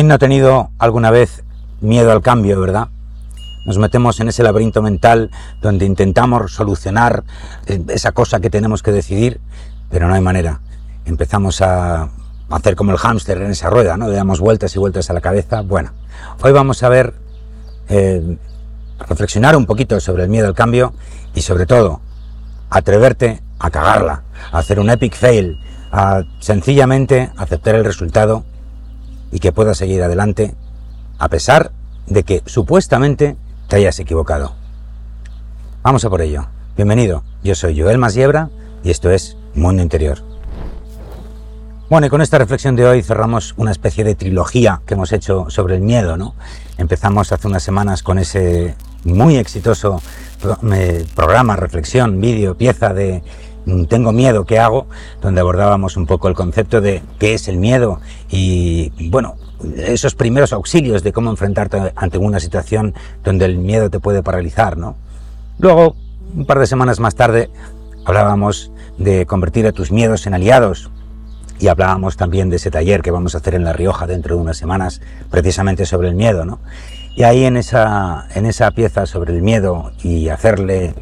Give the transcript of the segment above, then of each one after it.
¿Quién no ha tenido alguna vez miedo al cambio, verdad? Nos metemos en ese laberinto mental donde intentamos solucionar eh, esa cosa que tenemos que decidir, pero no hay manera. Empezamos a hacer como el hámster en esa rueda, ¿no? Le damos vueltas y vueltas a la cabeza. Bueno, hoy vamos a ver, eh, reflexionar un poquito sobre el miedo al cambio y sobre todo, atreverte a cagarla, a hacer un epic fail, a sencillamente aceptar el resultado y que puedas seguir adelante a pesar de que supuestamente te hayas equivocado. Vamos a por ello. Bienvenido, yo soy Joel Masiebra y esto es Mundo Interior. Bueno, y con esta reflexión de hoy cerramos una especie de trilogía que hemos hecho sobre el miedo, ¿no? Empezamos hace unas semanas con ese muy exitoso eh, programa, reflexión, vídeo, pieza de Tengo miedo, ¿qué hago? Donde abordábamos un poco el concepto de qué es el miedo y, bueno, esos primeros auxilios de cómo enfrentarte ante una situación donde el miedo te puede paralizar, ¿no? Luego, un par de semanas más tarde, hablábamos de convertir a tus miedos en aliados y hablábamos también de ese taller que vamos a hacer en La Rioja dentro de unas semanas, precisamente sobre el miedo, ¿no? Y ahí en esa, en esa pieza sobre el miedo y hacerle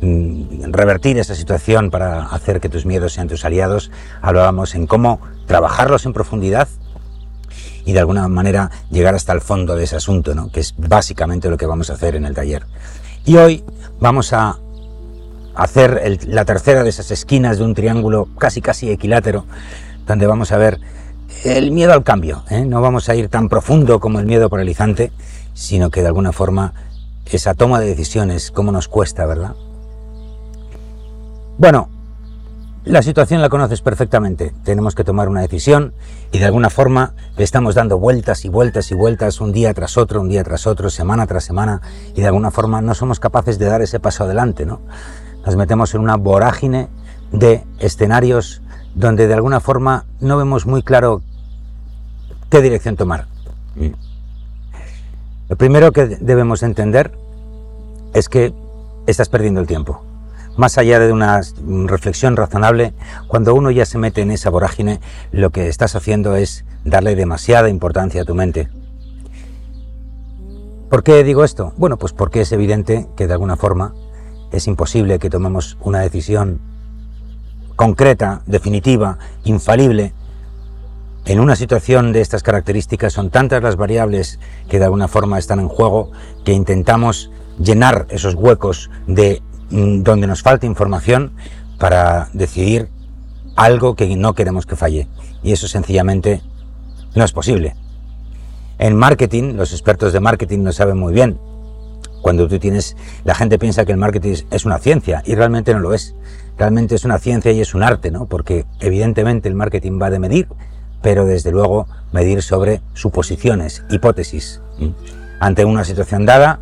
mm, revertir esa situación para hacer que tus miedos sean tus aliados, hablábamos en cómo trabajarlos en profundidad y de alguna manera llegar hasta el fondo de ese asunto, ¿no? que es básicamente lo que vamos a hacer en el taller. Y hoy vamos a hacer la tercera de esas esquinas de un triángulo casi casi equilátero, donde vamos a ver el miedo al cambio. ¿eh? No vamos a ir tan profundo como el miedo paralizante, sino que de alguna forma esa toma de decisiones, cómo nos cuesta, ¿verdad? Bueno, la situación la conoces perfectamente. Tenemos que tomar una decisión y de alguna forma le estamos dando vueltas y vueltas y vueltas un día tras otro, un día tras otro, semana tras semana y de alguna forma no somos capaces de dar ese paso adelante, ¿no? Nos metemos en una vorágine de escenarios donde de alguna forma no vemos muy claro qué dirección tomar. Mm. Lo primero que debemos entender es que estás perdiendo el tiempo más allá de una reflexión razonable, cuando uno ya se mete en esa vorágine, lo que estás haciendo es darle demasiada importancia a tu mente. ¿Por qué digo esto? Bueno, pues porque es evidente que de alguna forma es imposible que tomemos una decisión concreta, definitiva, infalible. En una situación de estas características son tantas las variables que de alguna forma están en juego que intentamos llenar esos huecos de donde nos falta información para decidir algo que no queremos que falle. Y eso sencillamente no es posible. En marketing, los expertos de marketing lo saben muy bien. Cuando tú tienes, la gente piensa que el marketing es una ciencia y realmente no lo es. Realmente es una ciencia y es un arte, ¿no? Porque evidentemente el marketing va de medir, pero desde luego medir sobre suposiciones, hipótesis. Ante una situación dada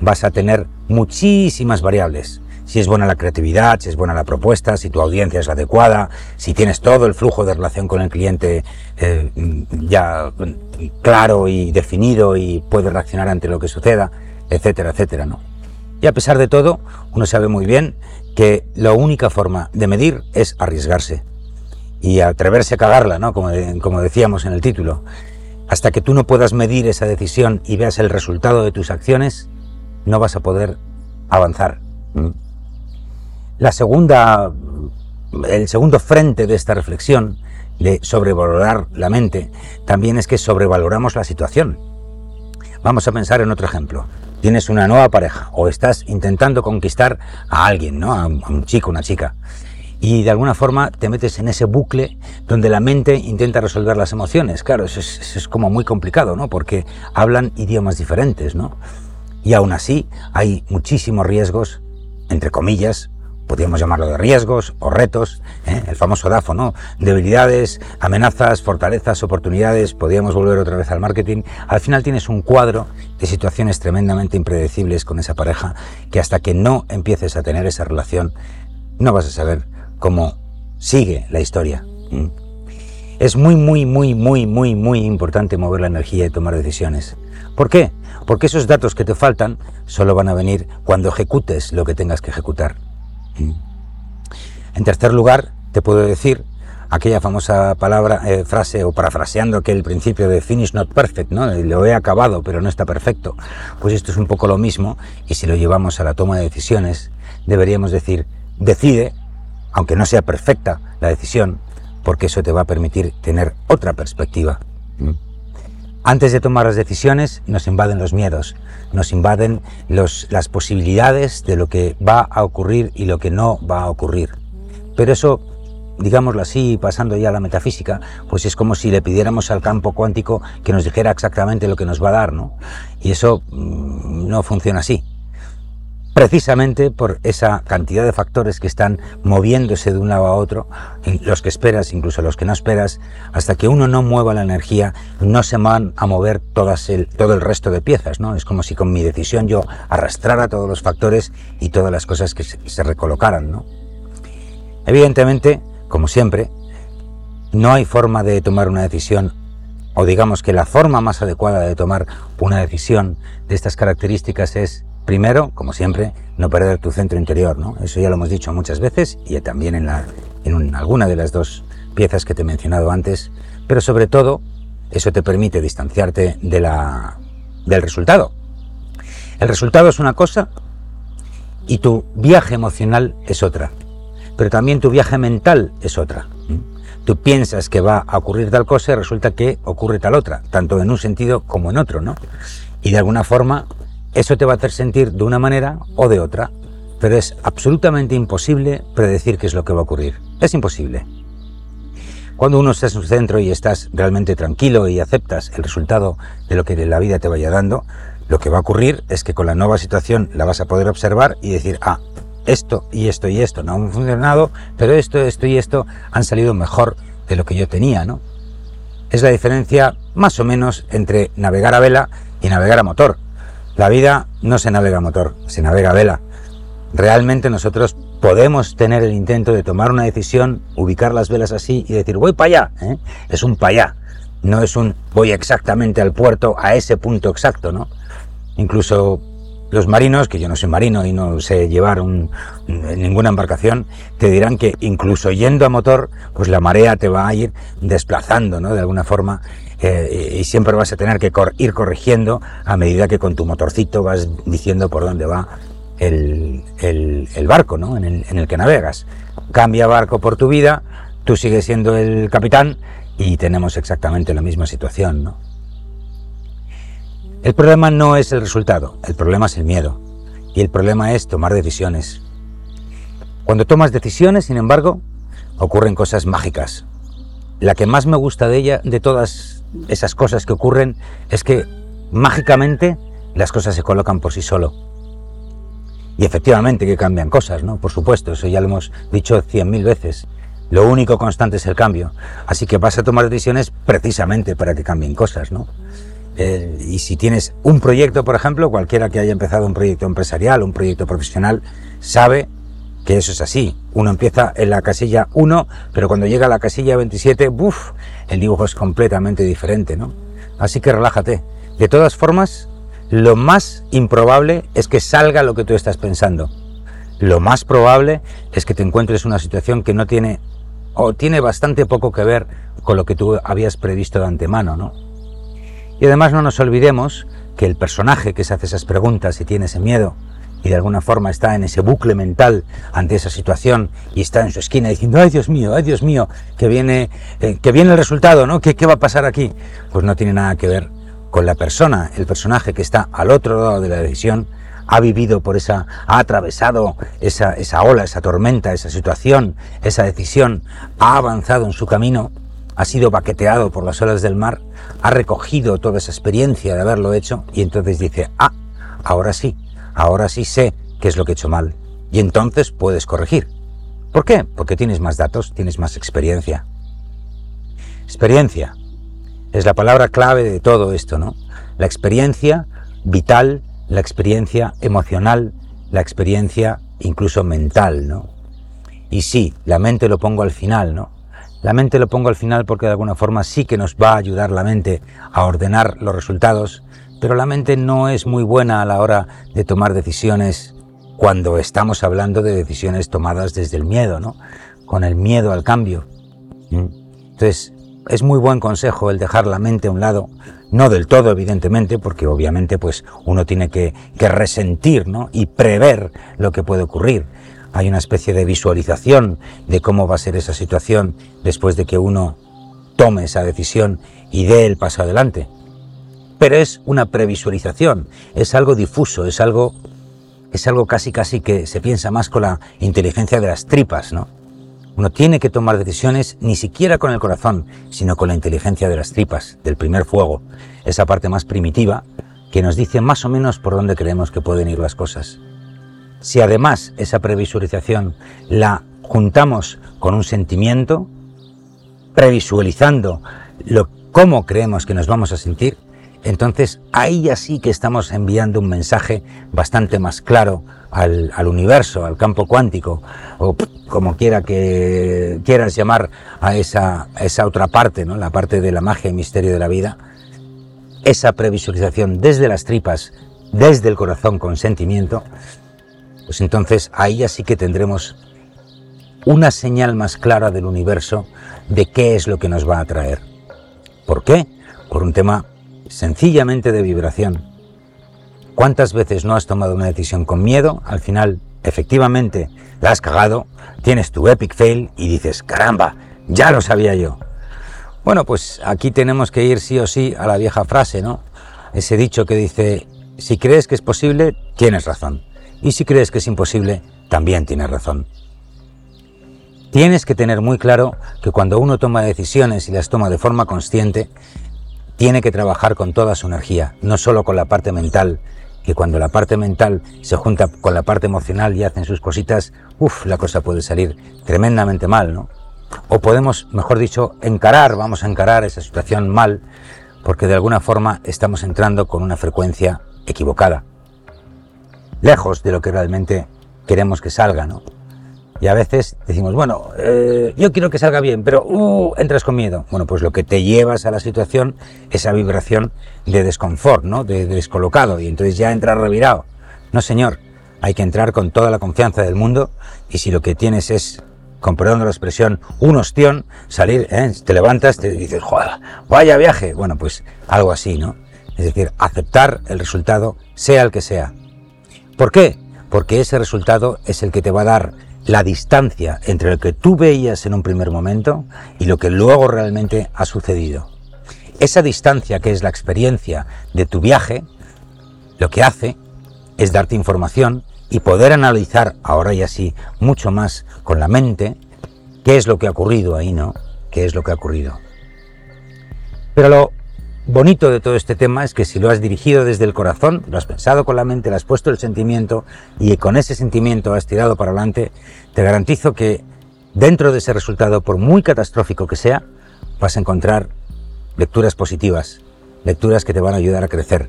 vas a tener muchísimas variables si es buena la creatividad, si es buena la propuesta, si tu audiencia es adecuada, si tienes todo el flujo de relación con el cliente eh, ya claro y definido y puedes reaccionar ante lo que suceda, etcétera, etcétera, ¿no? Y a pesar de todo, uno sabe muy bien que la única forma de medir es arriesgarse y atreverse a cagarla, ¿no? Como, como decíamos en el título. Hasta que tú no puedas medir esa decisión y veas el resultado de tus acciones, no vas a poder avanzar. La segunda, el segundo frente de esta reflexión de sobrevalorar la mente también es que sobrevaloramos la situación. Vamos a pensar en otro ejemplo. Tienes una nueva pareja o estás intentando conquistar a alguien, ¿no? A un chico, una chica. Y de alguna forma te metes en ese bucle donde la mente intenta resolver las emociones. Claro, eso es, es como muy complicado, ¿no? Porque hablan idiomas diferentes, ¿no? Y aún así hay muchísimos riesgos, entre comillas, podríamos llamarlo de riesgos o retos, ¿eh? el famoso DAFO, ¿no? Debilidades, amenazas, fortalezas, oportunidades, podríamos volver otra vez al marketing. Al final tienes un cuadro de situaciones tremendamente impredecibles con esa pareja que hasta que no empieces a tener esa relación no vas a saber cómo sigue la historia. Es muy, muy, muy, muy, muy, muy importante mover la energía y tomar decisiones. ¿Por qué? Porque esos datos que te faltan solo van a venir cuando ejecutes lo que tengas que ejecutar. En tercer lugar, te puedo decir, aquella famosa palabra, eh, frase, o parafraseando aquel principio de finish not perfect, ¿no? Lo he acabado, pero no está perfecto. Pues esto es un poco lo mismo, y si lo llevamos a la toma de decisiones, deberíamos decir, decide, aunque no sea perfecta la decisión, porque eso te va a permitir tener otra perspectiva. Antes de tomar las decisiones nos invaden los miedos, nos invaden las posibilidades de lo que va a ocurrir y lo que no va a ocurrir. Pero eso, digámoslo así, pasando ya a la metafísica, pues es como si le pidiéramos al campo cuántico que nos dijera exactamente lo que nos va a dar, ¿no? Y eso mm, no funciona así precisamente por esa cantidad de factores que están moviéndose de un lado a otro, los que esperas, incluso los que no esperas, hasta que uno no mueva la energía, no se van a mover todas el, todo el resto de piezas, ¿no? Es como si con mi decisión yo arrastrara todos los factores y todas las cosas que se, recolocaran, ¿no? Evidentemente, como siempre, no hay forma de tomar una decisión o digamos que la forma más adecuada de tomar una decisión de estas características es Primero, como siempre, no perder tu centro interior, ¿no? Eso ya lo hemos dicho muchas veces y también en, la, alguna de las dos piezas que te he mencionado antes, pero sobre todo, eso te permite distanciarte de la, del resultado. El resultado es una cosa y tu viaje emocional es otra, pero también tu viaje mental es otra. Tú piensas que va a ocurrir tal cosa y resulta que ocurre tal otra, tanto en un sentido como en otro, ¿no? Y de alguna forma eso te va a hacer sentir de una manera o de otra, pero es absolutamente imposible predecir qué es lo que va a ocurrir. Es imposible. Cuando uno está en su centro y estás realmente tranquilo y aceptas el resultado de lo que la vida te vaya dando, lo que va a ocurrir es que con la nueva situación la vas a poder observar y decir, ah, esto y esto y esto no han funcionado, pero esto, esto y esto han salido mejor de lo que yo tenía, ¿no? Es la diferencia más o menos entre navegar a vela y navegar a motor. La vida no se navega a motor, se navega vela. Realmente nosotros podemos tener el intento de tomar una decisión, ubicar las velas así y decir voy para allá. ¿eh? Es un para allá, no es un voy exactamente al puerto, a ese punto exacto, ¿no? Incluso los marinos, que yo no soy marino y no sé llevar ninguna embarcación, te dirán que incluso yendo a motor, pues la marea te va a ir desplazando, ¿no? De alguna forma y siempre vas a tener que ir corrigiendo a medida que con tu motorcito vas diciendo por dónde va el, barco ¿no? en, el, en el que navegas. Cambia barco por tu vida, tú sigues siendo el capitán y tenemos exactamente la misma situación. ¿no? El problema no es el resultado, el problema es el miedo. Y el problema es tomar decisiones. Cuando tomas decisiones, sin embargo, ocurren cosas mágicas. La que más me gusta de ella, de todas esas cosas que ocurren es que mágicamente las cosas se colocan por sí solo. Y efectivamente que cambian cosas, ¿no? Por supuesto, eso ya lo hemos dicho cien mil veces. Lo único constante es el cambio. Así que vas a tomar decisiones precisamente para que cambien cosas, ¿no? Eh, y si tienes un proyecto, por ejemplo, cualquiera que haya empezado un proyecto empresarial, un proyecto profesional, sabe que eso es así. Uno empieza en la casilla 1, pero cuando llega a la casilla 27, ¡buf! el dibujo es completamente diferente, ¿no? Así que relájate. De todas formas, lo más improbable es que salga lo que tú estás pensando. Lo más probable es que te encuentres una situación que no tiene o tiene bastante poco que ver con lo que tú habías previsto de antemano, ¿no? Y además no nos olvidemos que el personaje que se hace esas preguntas y tiene ese miedo y de alguna forma está en ese bucle mental ante esa situación y está en su esquina diciendo, ay Dios mío, ay Dios mío, que viene, eh, que viene el resultado, ¿no? ¿Qué, ¿Qué va a pasar aquí? Pues no tiene nada que ver con la persona, el personaje que está al otro lado de la decisión, ha vivido por esa, ha atravesado esa, esa ola, esa tormenta, esa situación, esa decisión, ha avanzado en su camino, ha sido baqueteado por las olas del mar, ha recogido toda esa experiencia de haberlo hecho y entonces dice, ah, ahora sí, ahora sí sé qué es lo que he hecho mal. Y entonces puedes corregir. ¿Por qué? Porque tienes más datos, tienes más experiencia. Experiencia es la palabra clave de todo esto, ¿no? La experiencia vital, la experiencia emocional, la experiencia incluso mental, ¿no? Y sí, la mente lo pongo al final, ¿no? La mente lo pongo al final porque de alguna forma sí que nos va a ayudar la mente a ordenar los resultados pero la mente no es muy buena a la hora de tomar decisiones cuando estamos hablando de decisiones tomadas desde el miedo, ¿no? Con el miedo al cambio. ¿Mm? Entonces, es muy buen consejo el dejar la mente a un lado, no del todo evidentemente, porque obviamente pues uno tiene que, que resentir ¿no? y prever lo que puede ocurrir. Hay una especie de visualización de cómo va a ser esa situación después de que uno tome esa decisión y dé el paso adelante. Pero es una previsualización, es algo difuso, es algo, es algo casi casi que se piensa más con la inteligencia de las tripas, ¿no? Uno tiene que tomar decisiones ni siquiera con el corazón, sino con la inteligencia de las tripas, del primer fuego, esa parte más primitiva que nos dice más o menos por dónde creemos que pueden ir las cosas. Si además esa previsualización la juntamos con un sentimiento, previsualizando lo, cómo creemos que nos vamos a sentir, entonces ahí ya sí que estamos enviando un mensaje bastante más claro al, universo, al campo cuántico, o como quiera que quieras llamar a esa, otra parte, ¿no? la parte de la magia y misterio de la vida, esa previsualización desde las tripas, desde el corazón con sentimiento, pues entonces ahí ya sí que tendremos una señal más clara del universo de qué es lo que nos va a traer. ¿Por qué? Por un tema sencillamente de vibración. ¿Cuántas veces no has tomado una decisión con miedo? Al final, efectivamente, la has cagado, tienes tu epic fail y dices, caramba, ya lo sabía yo. Bueno, pues aquí tenemos que ir sí o sí a la vieja frase, ¿no? Ese dicho que dice, si crees que es posible, tienes razón. Y si crees que es imposible, también tienes razón. Tienes que tener muy claro que cuando uno toma decisiones y las toma de forma consciente, tiene que trabajar con toda su energía, no solo con la parte mental, que cuando la parte mental se junta con la parte emocional y hacen sus cositas, uff, la cosa puede salir tremendamente mal, ¿no? O podemos, mejor dicho, encarar, vamos a encarar esa situación mal, porque de alguna forma estamos entrando con una frecuencia equivocada, lejos de lo que realmente queremos que salga, ¿no? Y a veces decimos, bueno, eh, yo quiero que salga bien, pero uh, entras con miedo. Bueno, pues lo que te llevas a la situación, esa vibración de desconfort, ¿no? De, descolocado, y entonces ya entras revirado. No, señor, hay que entrar con toda la confianza del mundo, y si lo que tienes es, con perdón de la expresión, un ostión, salir, ¿eh? te levantas, te dices, joder, vaya viaje. Bueno, pues algo así, ¿no? Es decir, aceptar el resultado, sea el que sea. ¿Por qué? Porque ese resultado es el que te va a dar la distancia entre lo que tú veías en un primer momento y lo que luego realmente ha sucedido. Esa distancia que es la experiencia de tu viaje, lo que hace es darte información y poder analizar ahora y así mucho más con la mente qué es lo que ha ocurrido ahí, ¿no? ¿Qué es lo que ha ocurrido? Pero lo bonito de todo este tema es que si lo has dirigido desde el corazón, lo has pensado con la mente, le has puesto el sentimiento y con ese sentimiento has tirado para adelante, te garantizo que dentro de ese resultado, por muy catastrófico que sea, vas a encontrar lecturas positivas, lecturas que te van a ayudar a crecer.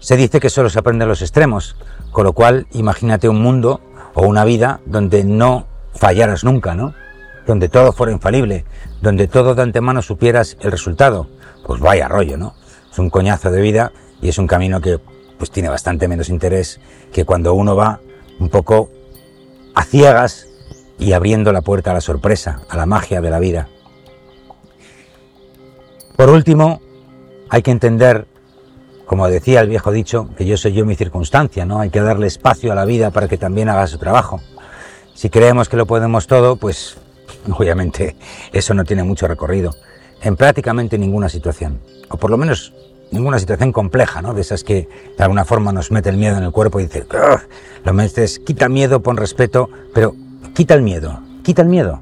Se dice que solo se aprende los extremos, con lo cual imagínate un mundo o una vida donde no fallaras nunca, ¿no? Donde todo fuera infalible, donde todo de antemano supieras el resultado, pues vaya rollo, ¿no? Es un coñazo de vida y es un camino que pues tiene bastante menos interés que cuando uno va un poco a ciegas y abriendo la puerta a la sorpresa, a la magia de la vida. Por último, hay que entender, como decía el viejo dicho, que yo soy yo mi circunstancia, ¿no? Hay que darle espacio a la vida para que también haga su trabajo. Si creemos que lo podemos todo, pues obviamente eso no tiene mucho recorrido en prácticamente ninguna situación, o por lo menos ninguna situación compleja, ¿no? De esas que de alguna forma nos mete el miedo en el cuerpo y dices, lo metes, quita miedo, pon respeto, pero quita el miedo, quita el miedo,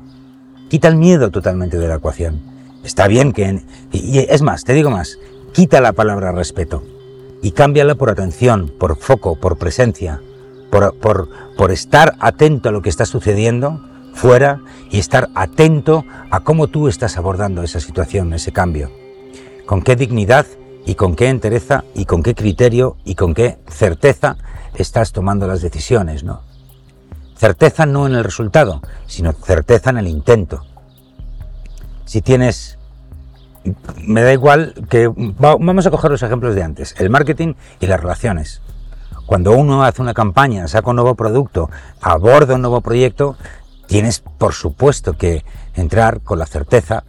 quita el miedo totalmente de la ecuación. Está bien que, y es más, te digo más, quita la palabra respeto y cámbiala por atención, por foco, por presencia, por, por, por estar atento a lo que está sucediendo fuera y estar atento a cómo tú estás abordando esa situación, ese cambio. Con qué dignidad y con qué entereza y con qué criterio y con qué certeza estás tomando las decisiones, ¿no? Certeza no en el resultado, sino certeza en el intento. Si tienes me da igual que vamos a coger los ejemplos de antes, el marketing y las relaciones. Cuando uno hace una campaña, saca un nuevo producto, aborda un nuevo proyecto, tienes por supuesto que entrar con la certeza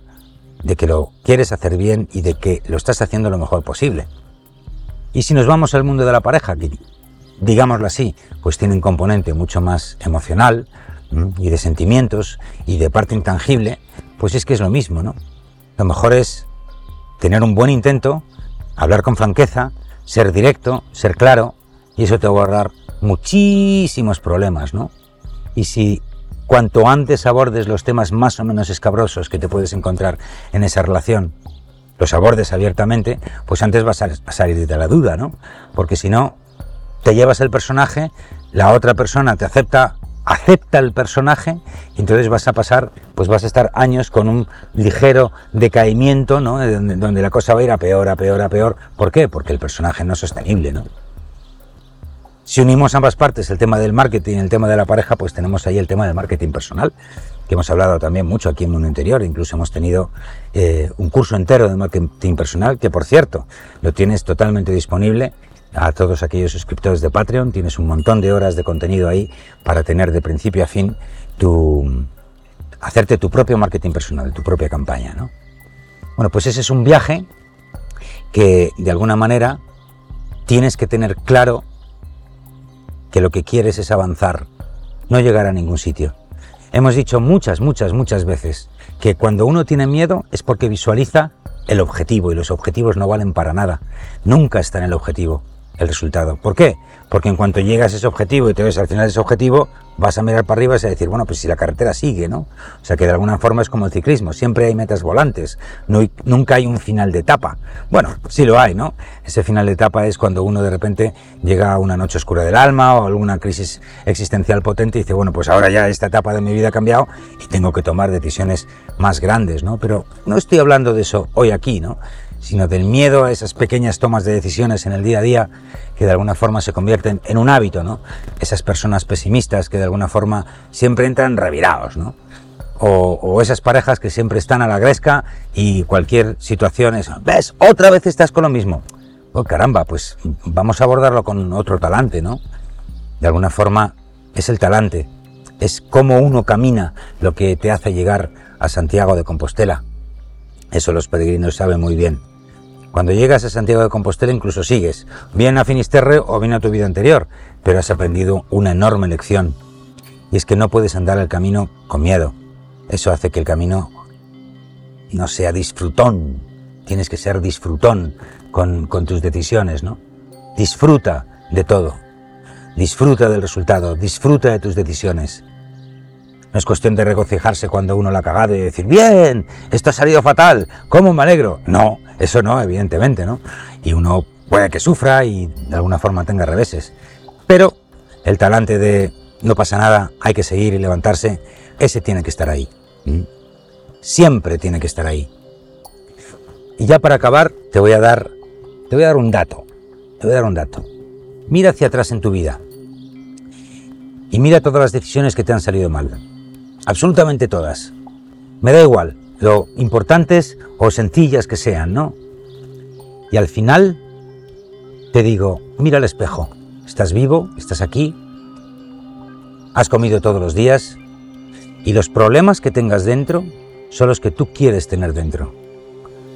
de que lo quieres hacer bien y de que lo estás haciendo lo mejor posible. Y si nos vamos al mundo de la pareja, que digámoslo así, pues tiene un componente mucho más emocional y de sentimientos y de parte intangible, pues es que es lo mismo, ¿no? Lo mejor es tener un buen intento, hablar con franqueza, ser directo, ser claro, y eso te va a ahorrar muchísimos problemas, ¿no? Y si cuanto antes abordes los temas más o menos escabrosos que te puedes encontrar en esa relación, los abordes abiertamente, pues antes vas a salir de la duda, ¿no? Porque si no, te llevas el personaje, la otra persona te acepta acepta el personaje y entonces vas a pasar, pues vas a estar años con un ligero decaimiento, ¿no? Donde, donde, la cosa va a ir a peor, a peor, a peor. ¿Por qué? Porque el personaje no es sostenible, ¿no? Si unimos ambas partes, el tema del marketing y el tema de la pareja, pues tenemos ahí el tema del marketing personal, que hemos hablado también mucho aquí en Mundo Interior, incluso hemos tenido eh, un curso entero de marketing personal, que por cierto, lo tienes totalmente disponible a todos aquellos suscriptores de Patreon. Tienes un montón de horas de contenido ahí para tener de principio a fin tu hacerte tu propio marketing personal, tu propia campaña, ¿no? Bueno, pues ese es un viaje que de alguna manera tienes que tener claro que lo que quieres es avanzar, no llegar a ningún sitio. Hemos dicho muchas, muchas, muchas veces que cuando uno tiene miedo es porque visualiza el objetivo y los objetivos no valen para nada. Nunca está en el objetivo el resultado. ¿Por qué? Porque en cuanto llegas a ese objetivo y te ves al final de ese objetivo, vas a mirar para arriba y a decir, bueno, pues si la carretera sigue, ¿no? O sea que de alguna forma es como el ciclismo, siempre hay metas volantes, no nunca hay un final de etapa. Bueno, sí lo hay, ¿no? Ese final de etapa es cuando uno de repente llega a una noche oscura del alma o alguna crisis existencial potente y dice, bueno, pues ahora ya esta etapa de mi vida ha cambiado y tengo que tomar decisiones más grandes, ¿no? Pero no estoy hablando de eso hoy aquí, ¿no? Sino del miedo a esas pequeñas tomas de decisiones en el día a día que de alguna forma se convierten en un hábito, ¿no? Esas personas pesimistas que de alguna forma siempre entran revirados, ¿no? O, esas parejas que siempre están a la gresca y cualquier situación es, ¿ves? Otra vez estás con lo mismo. Oh, caramba, pues vamos a abordarlo con otro talante, ¿no? De alguna forma es el talante, es cómo uno camina lo que te hace llegar a Santiago de Compostela. Eso los peregrinos saben muy bien. Cuando llegas a Santiago de Compostela incluso sigues, bien a Finisterre o bien a tu vida anterior, pero has aprendido una enorme lección. Y es que no puedes andar el camino con miedo. Eso hace que el camino no sea disfrutón. Tienes que ser disfrutón con, con tus decisiones, ¿no? Disfruta de todo. Disfruta del resultado, disfruta de tus decisiones. No es cuestión de regocijarse cuando uno la ha cagado y decir, bien, esto ha salido fatal, ¿cómo me alegro? No, eso no, evidentemente, ¿no? Y uno puede que sufra y de alguna forma tenga reveses. Pero el talante de no pasa nada, hay que seguir y levantarse, ese tiene que estar ahí. Siempre tiene que estar ahí. Y ya para acabar, te voy a dar, te voy a dar un dato. Te voy a dar un dato. Mira hacia atrás en tu vida. Y mira todas las decisiones que te han salido mal absolutamente todas. Me da igual, lo importantes o sencillas que sean, ¿no? Y al final te digo, mira al espejo, estás vivo, estás aquí, has comido todos los días y los problemas que tengas dentro son los que tú quieres tener dentro.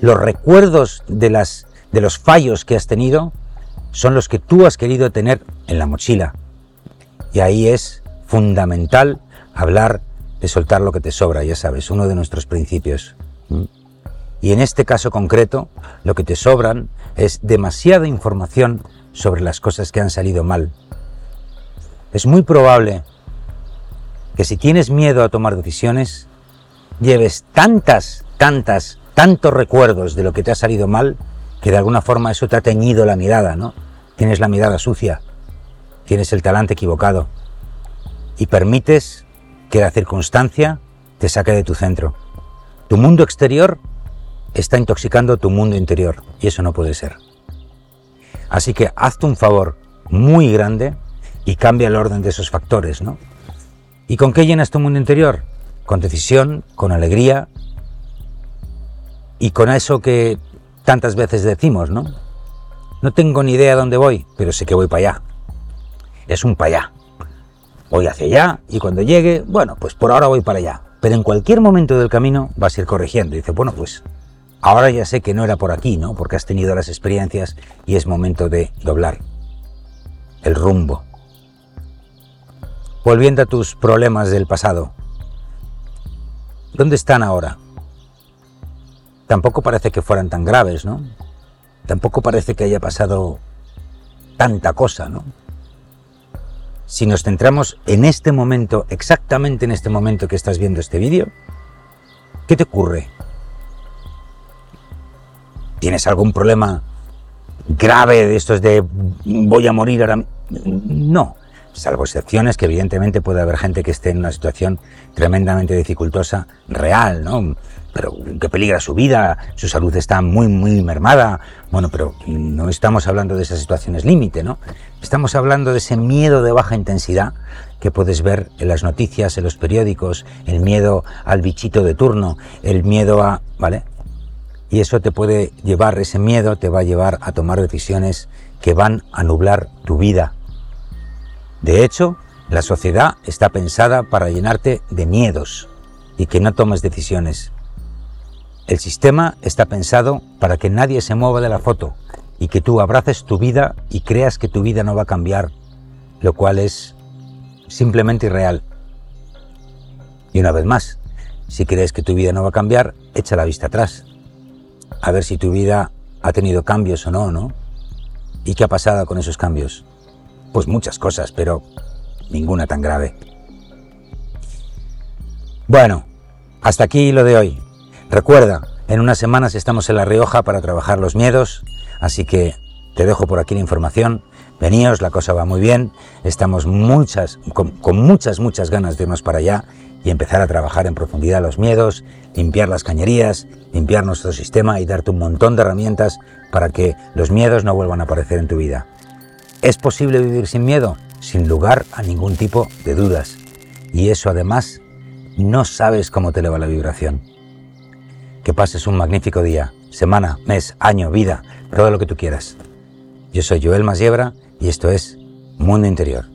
Los recuerdos de, las, de los fallos que has tenido son los que tú has querido tener en la mochila. Y ahí es fundamental hablar de soltar lo que te sobra, ya sabes, uno de nuestros principios. Y en este caso concreto, lo que te sobran es demasiada información sobre las cosas que han salido mal. Es muy probable que si tienes miedo a tomar decisiones, lleves tantas, tantas, tantos recuerdos de lo que te ha salido mal, que de alguna forma eso te ha teñido la mirada, ¿no? Tienes la mirada sucia, tienes el talante equivocado y permites que la circunstancia te saque de tu centro. Tu mundo exterior está intoxicando tu mundo interior y eso no puede ser. Así que hazte un favor muy grande y cambia el orden de esos factores, ¿no? ¿Y con qué llenas tu mundo interior? Con decisión, con alegría y con eso que tantas veces decimos, ¿no? No tengo ni idea dónde voy, pero sé que voy para allá. Es un para allá voy hacia allá y cuando llegue, bueno, pues por ahora voy para allá. Pero en cualquier momento del camino vas a ir corrigiendo. Y dices, bueno, pues ahora ya sé que no era por aquí, ¿no? Porque has tenido las experiencias y es momento de doblar el rumbo. Volviendo a tus problemas del pasado. ¿Dónde están ahora? Tampoco parece que fueran tan graves, ¿no? Tampoco parece que haya pasado tanta cosa, ¿no? Si nos centramos en este momento, exactamente en este momento que estás viendo este vídeo, ¿qué te ocurre? ¿Tienes algún problema grave de estos de voy a morir ahora? No, salvo excepciones que evidentemente puede haber gente que esté en una situación tremendamente dificultosa, real, ¿no? Pero que peligra su vida, su salud está muy, muy mermada. Bueno, pero no estamos hablando de esas situaciones límite, ¿no? Estamos hablando de ese miedo de baja intensidad que puedes ver en las noticias, en los periódicos, el miedo al bichito de turno, el miedo a, ¿vale? Y eso te puede llevar, ese miedo te va a llevar a tomar decisiones que van a nublar tu vida, de hecho, la sociedad está pensada para llenarte de miedos y que no tomes decisiones. El sistema está pensado para que nadie se mueva de la foto y que tú abraces tu vida y creas que tu vida no va a cambiar, lo cual es simplemente irreal. Y una vez más, si crees que tu vida no va a cambiar, echa la vista atrás. A ver si tu vida ha tenido cambios o no, ¿no? ¿Y qué ha pasado con esos cambios? Pues muchas cosas, pero ninguna tan grave. Bueno, hasta aquí lo de hoy. Recuerda, en unas semanas estamos en La Rioja para trabajar los miedos, así que te dejo por aquí la información. Veníos, la cosa va muy bien. Estamos muchas, con, muchas, muchas ganas de irnos para allá y empezar a trabajar en profundidad los miedos, limpiar las cañerías, limpiar nuestro sistema y darte un montón de herramientas para que los miedos no vuelvan a aparecer en tu vida. ¿Es posible vivir sin miedo? Sin lugar a ningún tipo de dudas. Y eso además, no sabes cómo te eleva la vibración. Que pases un magnífico día, semana, mes, año, vida, todo lo que tú quieras. Yo soy Joel Masiebra y esto es Mundo Interior.